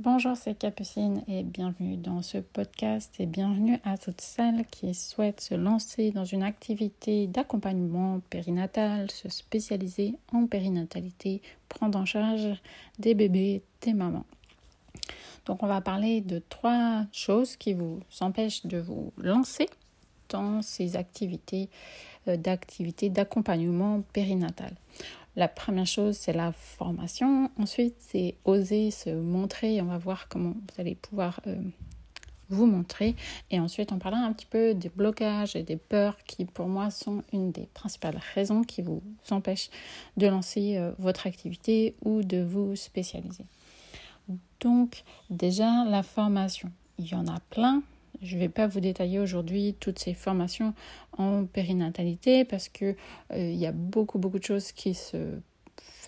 Bonjour, c'est Capucine et bienvenue dans ce podcast et bienvenue à toutes celles qui souhaitent se lancer dans une activité d'accompagnement périnatal, se spécialiser en périnatalité, prendre en charge des bébés, des mamans. Donc on va parler de trois choses qui vous empêchent de vous lancer dans ces activités euh, d'accompagnement périnatal. La première chose, c'est la formation. Ensuite, c'est oser se montrer. On va voir comment vous allez pouvoir euh, vous montrer. Et ensuite, on parlera un petit peu des blocages et des peurs qui, pour moi, sont une des principales raisons qui vous empêchent de lancer euh, votre activité ou de vous spécialiser. Donc, déjà, la formation. Il y en a plein. Je ne vais pas vous détailler aujourd'hui toutes ces formations en périnatalité parce que euh, il y a beaucoup beaucoup de choses qui se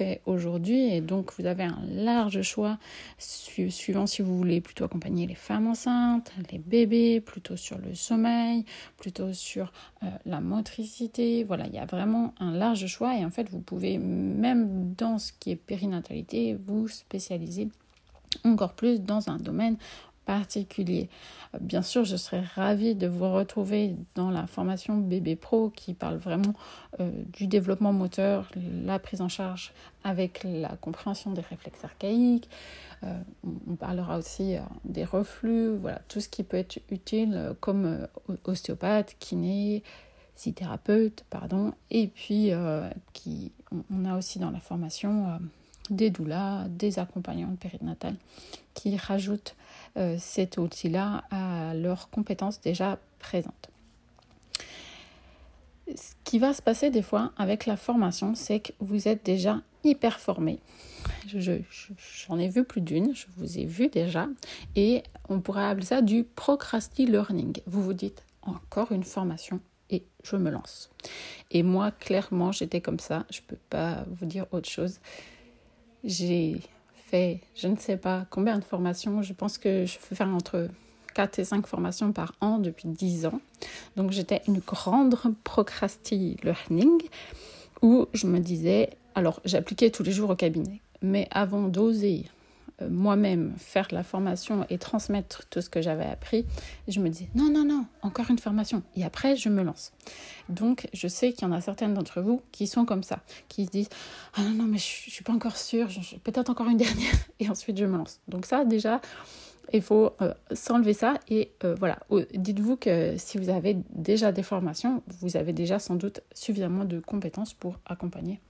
fait aujourd'hui et donc vous avez un large choix suivant si vous voulez plutôt accompagner les femmes enceintes, les bébés, plutôt sur le sommeil, plutôt sur euh, la motricité. Voilà, il y a vraiment un large choix et en fait vous pouvez même dans ce qui est périnatalité vous spécialiser encore plus dans un domaine particulier. Bien sûr, je serais ravie de vous retrouver dans la formation Bébé Pro qui parle vraiment euh, du développement moteur, la prise en charge avec la compréhension des réflexes archaïques. Euh, on parlera aussi euh, des reflux, voilà, tout ce qui peut être utile comme ostéopathe, kiné, thérapeute, pardon. Et puis, qui, on a aussi dans la formation des doulas, des accompagnantes périnatales qui rajoutent euh, cet outil-là à leurs compétences déjà présentes. Ce qui va se passer des fois avec la formation, c'est que vous êtes déjà hyper formé. J'en ai vu plus d'une, je vous ai vu déjà, et on pourrait appeler ça du procrasti-learning. Vous vous dites encore une formation et je me lance. Et moi, clairement, j'étais comme ça, je ne peux pas vous dire autre chose. J'ai je ne sais pas combien de formations. Je pense que je fais faire entre 4 et 5 formations par an depuis 10 ans. Donc j'étais une grande procrasti learning où je me disais, alors j'appliquais tous les jours au cabinet, mais avant d'oser moi-même faire la formation et transmettre tout ce que j'avais appris, je me dis non, non, non, encore une formation. Et après, je me lance. Donc, je sais qu'il y en a certaines d'entre vous qui sont comme ça, qui se disent ah non, non, mais je ne suis pas encore sûre, peut-être encore une dernière, et ensuite je me lance. Donc, ça, déjà, il faut euh, s'enlever ça et euh, voilà. Dites-vous que si vous avez déjà des formations, vous avez déjà sans doute suffisamment de compétences pour accompagner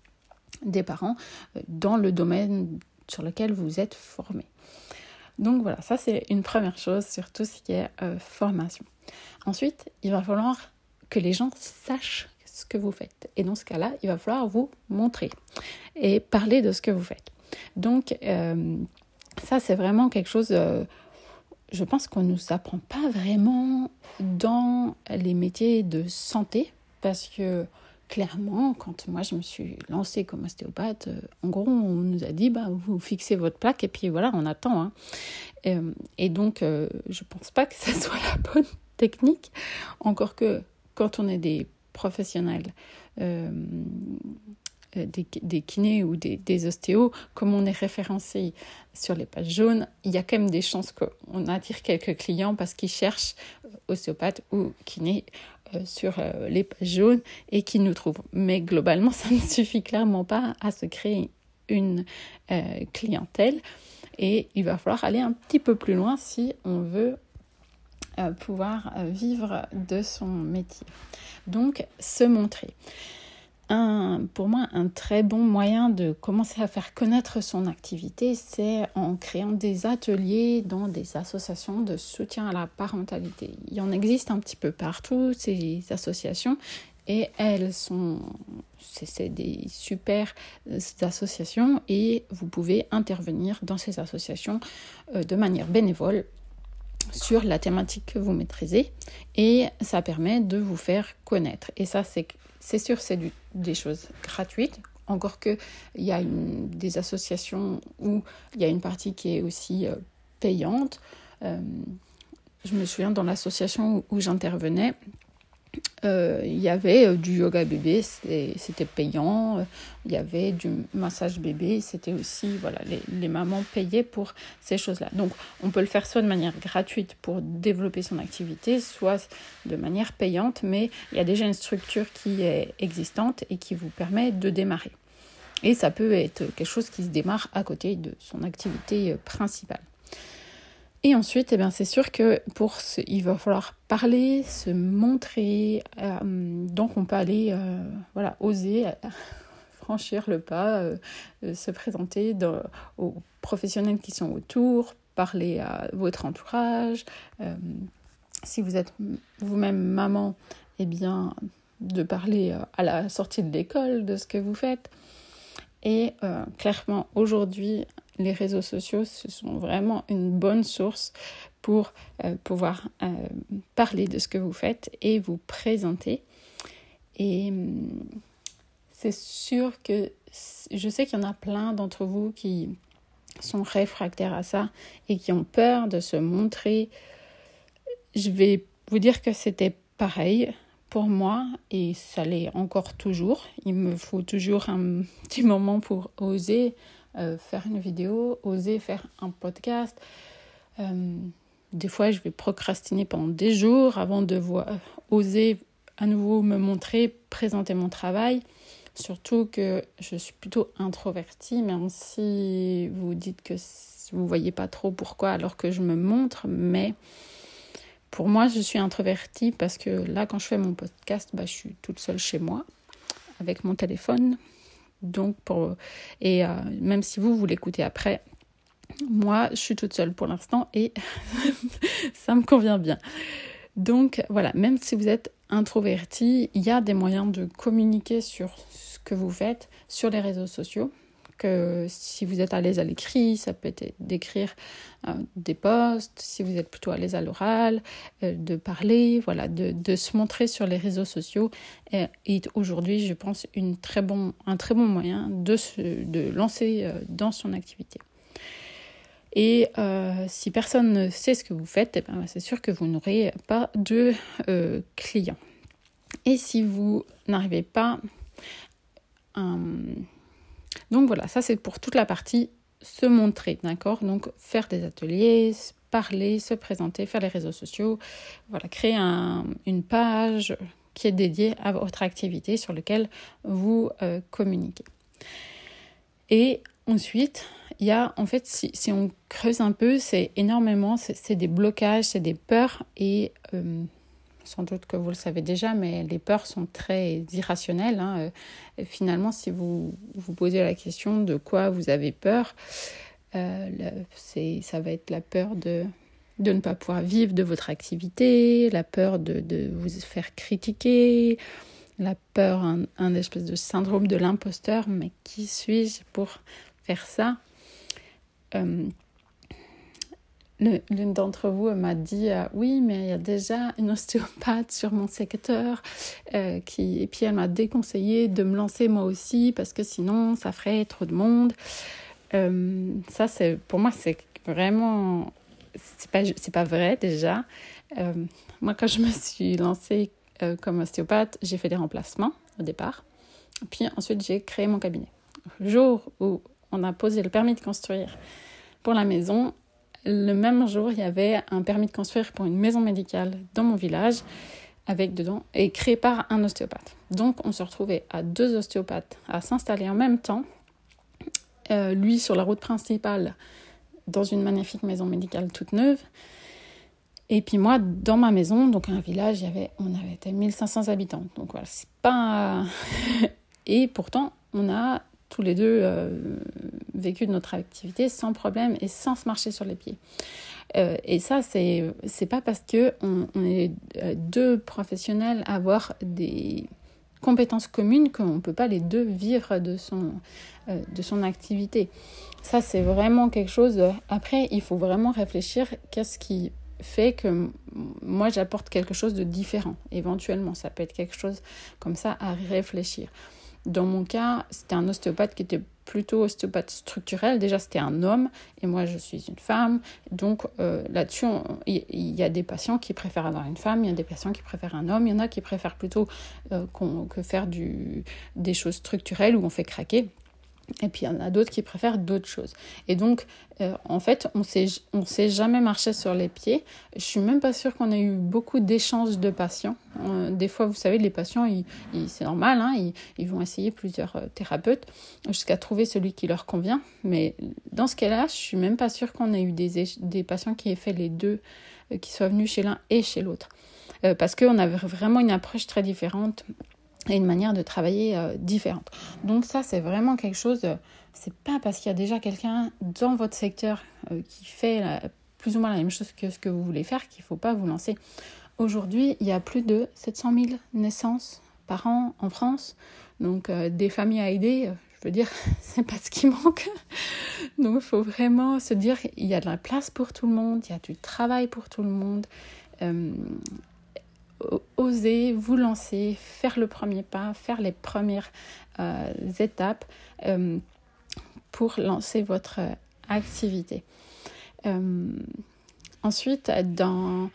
des parents dans le domaine sur lequel vous êtes formé. Donc voilà, ça c'est une première chose sur tout ce qui est euh, formation. Ensuite, il va falloir que les gens sachent ce que vous faites. Et dans ce cas-là, il va falloir vous montrer et parler de ce que vous faites. Donc euh, ça c'est vraiment quelque chose, euh, je pense qu'on ne nous apprend pas vraiment dans les métiers de santé parce que clairement, quand moi je me suis lancée comme ostéopathe, euh, en gros, on nous a dit bah, vous fixez votre plaque et puis voilà, on attend. Hein. Euh, et, donc, euh, je ne pense pas que ce soit la bonne technique, encore que quand on est des professionnels, des, kinés ou des, ostéos, comme on est référencé sur les pages jaunes, il y a quand même des chances qu'on attire quelques clients parce qu'ils cherchent ostéopathe ou kiné sur euh, les pages jaunes et qui nous trouvent. Mais globalement, ça ne suffit clairement pas à se créer une euh, clientèle et il va falloir aller un petit peu plus loin si on veut pouvoir vivre de son métier. Donc, se montrer pour moi, un très bon moyen de commencer à faire connaître son activité, c'est en créant des ateliers dans des associations de soutien à la parentalité. Il y en existe un petit peu partout, ces associations, et elles sont, c'est des super euh, associations, et vous pouvez intervenir dans ces associations euh, de manière bénévole sur la thématique que vous maîtrisez et ça permet de vous faire connaître. Et ça, c'est sûr, c'est des choses gratuites. Encore que il y a des associations où il y a une partie qui est aussi euh, payante. Euh, je me souviens dans l'association où, j'intervenais, euh, il y avait euh, du yoga bébé, c'était payant. Il y avait du massage bébé, c'était aussi, voilà, les, les, mamans payaient pour ces choses-là. Donc, on peut le faire soit de manière gratuite pour développer son activité, soit de manière payante, mais il y a déjà une structure qui est existante et qui vous permet de démarrer. Et ça peut être quelque chose qui se démarre à côté de son activité principale. Et ensuite, eh c'est sûr que pour ce, il va falloir parler, se montrer. Euh, donc, on peut aller, euh, voilà, oser euh, franchir le pas, se présenter aux professionnels qui sont autour, parler à votre entourage. si vous êtes vous-même maman, eh bien, de parler à la sortie de l'école de ce que vous faites. Et clairement, aujourd'hui, les réseaux sociaux, ce sont vraiment une bonne source pour euh, pouvoir euh, parler de ce que vous faites et vous présenter. Et hum, c'est sûr que je sais qu'il y en a plein d'entre vous qui sont réfractaires à ça et qui ont peur de se montrer. Je vais vous dire que c'était pareil pour moi et ça l'est encore toujours. Il me faut toujours un petit moment pour oser euh, faire une vidéo, oser faire un podcast. Euh, des fois, je vais procrastiner pendant des jours avant de voir, oser à nouveau me montrer, présenter mon travail. Surtout que je suis plutôt introvertie, même si vous dites que vous voyez pas trop pourquoi alors que je me montre, mais pour moi, je suis introvertie parce que là, quand je fais mon podcast, bah, je suis toute seule chez moi avec mon téléphone. Donc, pour, et euh, même si vous, vous l'écoutez après, moi, je suis toute seule pour l'instant et ça me convient bien. Donc, voilà, même si vous êtes introverti, il y a des moyens de communiquer sur ce que vous faites sur les réseaux sociaux si vous êtes à l'aise à l'écrit, ça peut être d'écrire euh, des posts, si vous êtes plutôt à l'aise à l'oral, euh, de parler, voilà, de, de, se montrer sur les réseaux sociaux est aujourd'hui, je pense, une très bon, un très bon moyen de se de lancer euh, dans son activité. Et si personne ne sait ce que vous faites, eh ben, c'est sûr que vous n'aurez pas de clients. Et si vous n'arrivez pas à donc voilà, ça c'est pour toute la partie se montrer, d'accord? Donc faire des ateliers, parler, se présenter, faire les réseaux sociaux, voilà, créer une page qui est dédiée à votre activité sur laquelle vous euh, communiquez. Et ensuite, il y a en fait, si, on creuse un peu, c'est énormément, c'est des blocages, c'est des peurs et euh, sans doute que vous le savez déjà, mais les peurs sont très irrationnelles. Hein. finalement, si vous vous posez la question de quoi vous avez peur, euh, ça va être la peur de, ne pas pouvoir vivre de votre activité, la peur de, vous faire critiquer, la peur, un, un espèce de syndrome de l'imposteur, mais qui suis-je pour faire ça? Euh, L'une d'entre vous m'a dit euh, oui, mais il y a déjà une ostéopathe sur mon secteur euh, qui et puis elle m'a déconseillé de me lancer moi aussi parce que sinon ça ferait trop de monde. Euh, ça c'est pour moi c'est vraiment c'est pas c'est pas vrai déjà. moi quand je me suis lancée comme ostéopathe, j'ai fait des remplacements au départ. Puis ensuite j'ai créé mon cabinet. Le jour où on a posé le permis de construire pour la maison, le même jour, il y avait un permis de construire pour une maison médicale dans mon village, avec dedans, et créé par un ostéopathe. Donc, on se retrouvait à deux ostéopathes à s'installer en même temps. Euh, lui sur la route principale, dans une magnifique maison médicale toute neuve. Et puis moi, dans ma maison, donc un village, il y avait, on avait 1500 habitants. Donc voilà, c'est pas... et pourtant, on a tous les deux euh, vécu de notre activité sans problème et sans se marcher sur les pieds. Euh, et ça, c'est c'est pas parce que on, est euh, deux professionnels à avoir des compétences communes qu'on ne peut pas les deux vivre de son, de son activité. Ça, c'est vraiment quelque chose. Après, il faut vraiment réfléchir qu'est-ce qui fait que moi j'apporte quelque chose de différent. Éventuellement, ça peut être quelque chose comme ça à réfléchir. Dans mon cas, c'était un ostéopathe qui était plutôt ostéopathe structurel. Déjà, c'était un homme et moi, je suis une femme. Donc euh, là-dessus, il y, a des patients qui préfèrent avoir une femme, il y a des patients qui préfèrent un homme, il y en a qui préfèrent plutôt euh, que faire des choses structurelles où on fait craquer. Et puis il y en a d'autres qui préfèrent d'autres choses. Et donc, euh, en fait, on ne s'est jamais marché sur les pieds. Je suis même pas sûre qu'on ait eu beaucoup d'échanges de patients. Euh, des fois, vous savez, les patients, c'est normal, hein, ils, vont essayer plusieurs euh, thérapeutes jusqu'à trouver celui qui leur convient. Mais dans ce cas-là, je suis même pas sûre qu'on ait eu des, des patients qui aient fait les deux, qui soient venus chez l'un et chez l'autre. parce qu'on avait vraiment une approche très différente et une manière de travailler euh, différente. Donc ça, c'est vraiment quelque chose, euh, c'est pas parce qu'il y a déjà quelqu'un dans votre secteur euh, qui fait plus ou moins la même chose que ce que vous voulez faire qu'il ne faut pas vous lancer. Aujourd'hui, il y a plus de 700 000 naissances par an en France, donc des familles à aider, je veux dire, c'est pas ce qui manque. donc il faut vraiment se dire, il y a de la place pour tout le monde, il y a du travail pour tout le monde oser vous lancer, faire le premier pas, faire les premières euh, étapes euh, pour lancer votre activité. Euh, ensuite, dans,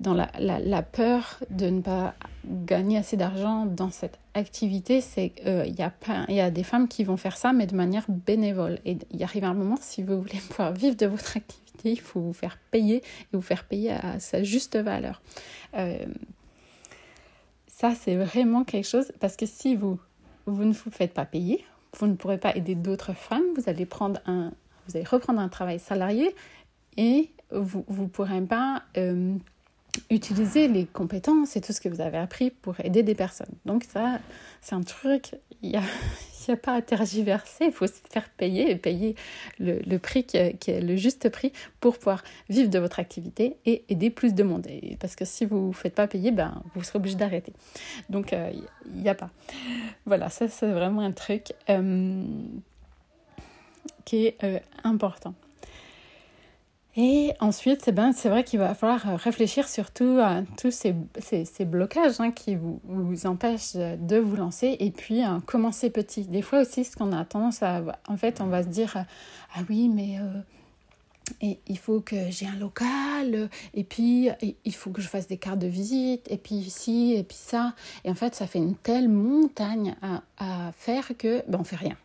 dans la, la, peur de ne pas gagner assez d'argent dans cette activité, c'est qu'il y, y a des femmes qui vont faire ça, mais de manière bénévole. Et il arrive un moment, si vous voulez pouvoir vivre de votre activité, il faut vous faire payer et vous faire payer à sa juste valeur. Euh, ça, c'est vraiment quelque chose parce que si vous, vous ne vous faites pas payer, vous ne pourrez pas aider d'autres femmes, vous allez, prendre un, vous allez reprendre un travail salarié et vous ne pourrez pas euh, utiliser les compétences et tout ce que vous avez appris pour aider des personnes. Donc ça, c'est un truc, il n'y a pas à tergiverser, il faut se faire payer et payer le, prix qui est, le juste prix pour pouvoir vivre de votre activité et aider plus de monde. parce que si vous ne faites pas payer, ben, vous serez obligé d'arrêter. Donc, il euh, n'y a pas. Voilà, ça c'est vraiment un truc euh, qui est euh, important. Et ensuite, eh ben, c'est vrai qu'il va falloir réfléchir surtout à tous ces, blocages hein, qui vous, empêchent de vous lancer et puis hein, commencer petit. Des fois aussi, ce qu'on a tendance à... En fait, on va se dire, ah oui, mais... Euh, et il faut que j'ai un local, et puis il faut que je fasse des cartes de visite, et puis ici, et puis ça. Et en fait, ça fait une telle montagne à, faire que ben, on fait rien.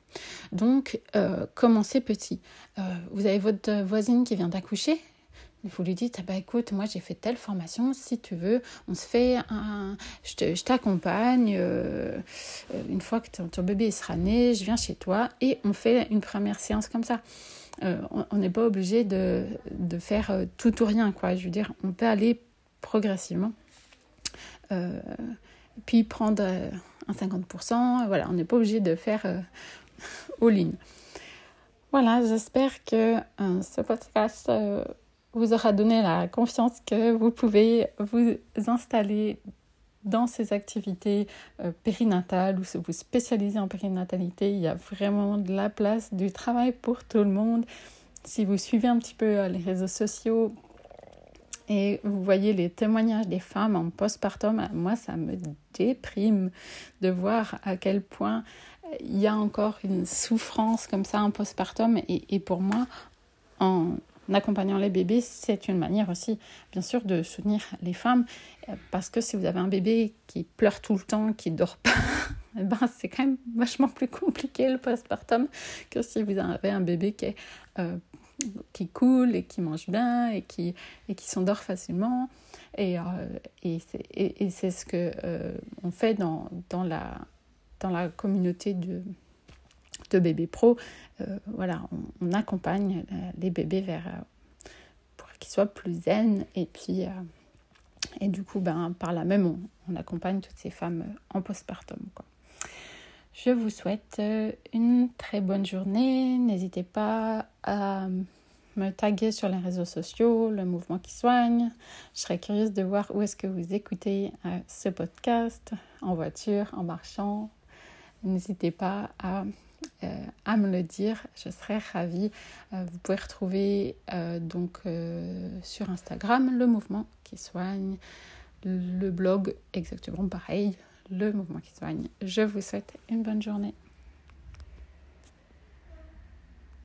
Donc, euh, commencez petit. Euh, vous avez votre voisine qui vient d'accoucher. Vous lui dites, ah bah, écoute, moi j'ai fait telle formation, si tu veux, on se fait un... Je t'accompagne, euh, une fois que ton, bébé sera né, je viens chez toi et on fait une première séance comme ça. On n'est pas obligé de, faire tout ou rien, quoi. Je veux dire, on peut aller progressivement. puis prendre un 50%, voilà, on n'est pas obligé de faire all Voilà, j'espère que euh, ce podcast euh, vous aura donné la confiance que vous pouvez vous installer dans ces activités euh, périnatales ou se vous spécialiser en périnatalité. Il y a vraiment de la place, du travail pour tout le monde. Si vous suivez un petit peu les réseaux sociaux, et vous voyez les témoignages des femmes en postpartum, moi ça me déprime de voir à quel point il y a encore une souffrance comme ça en postpartum. Et, et pour moi, en accompagnant les bébés, c'est une manière aussi, bien sûr, de soutenir les femmes. Parce que si vous avez un bébé qui pleure tout le temps, qui dort pas, eh ben c'est quand même vachement plus compliqué le postpartum que si vous avez un bébé qui, est, euh, qui coule et qui mange bien et qui, et qui s'endort facilement. Et, euh, et c'est ce que euh, on fait dans, dans la dans la communauté de, de bébés pro, euh, voilà, on, accompagne euh, les bébés vers euh, pour qu'ils soient plus zen et puis et du coup ben par là même on, accompagne toutes ces femmes en postpartum quoi. Je vous souhaite une très bonne journée. N'hésitez pas à me taguer sur les réseaux sociaux, le mouvement qui soigne. Je serais curieuse de voir où est-ce que vous écoutez ce podcast, en voiture, en marchant, n'hésitez pas à, euh, à, me le dire, je serais ravie. Euh, vous pouvez retrouver euh, donc sur Instagram le mouvement qui soigne, le blog exactement pareil, le mouvement qui soigne. Je vous souhaite une bonne journée.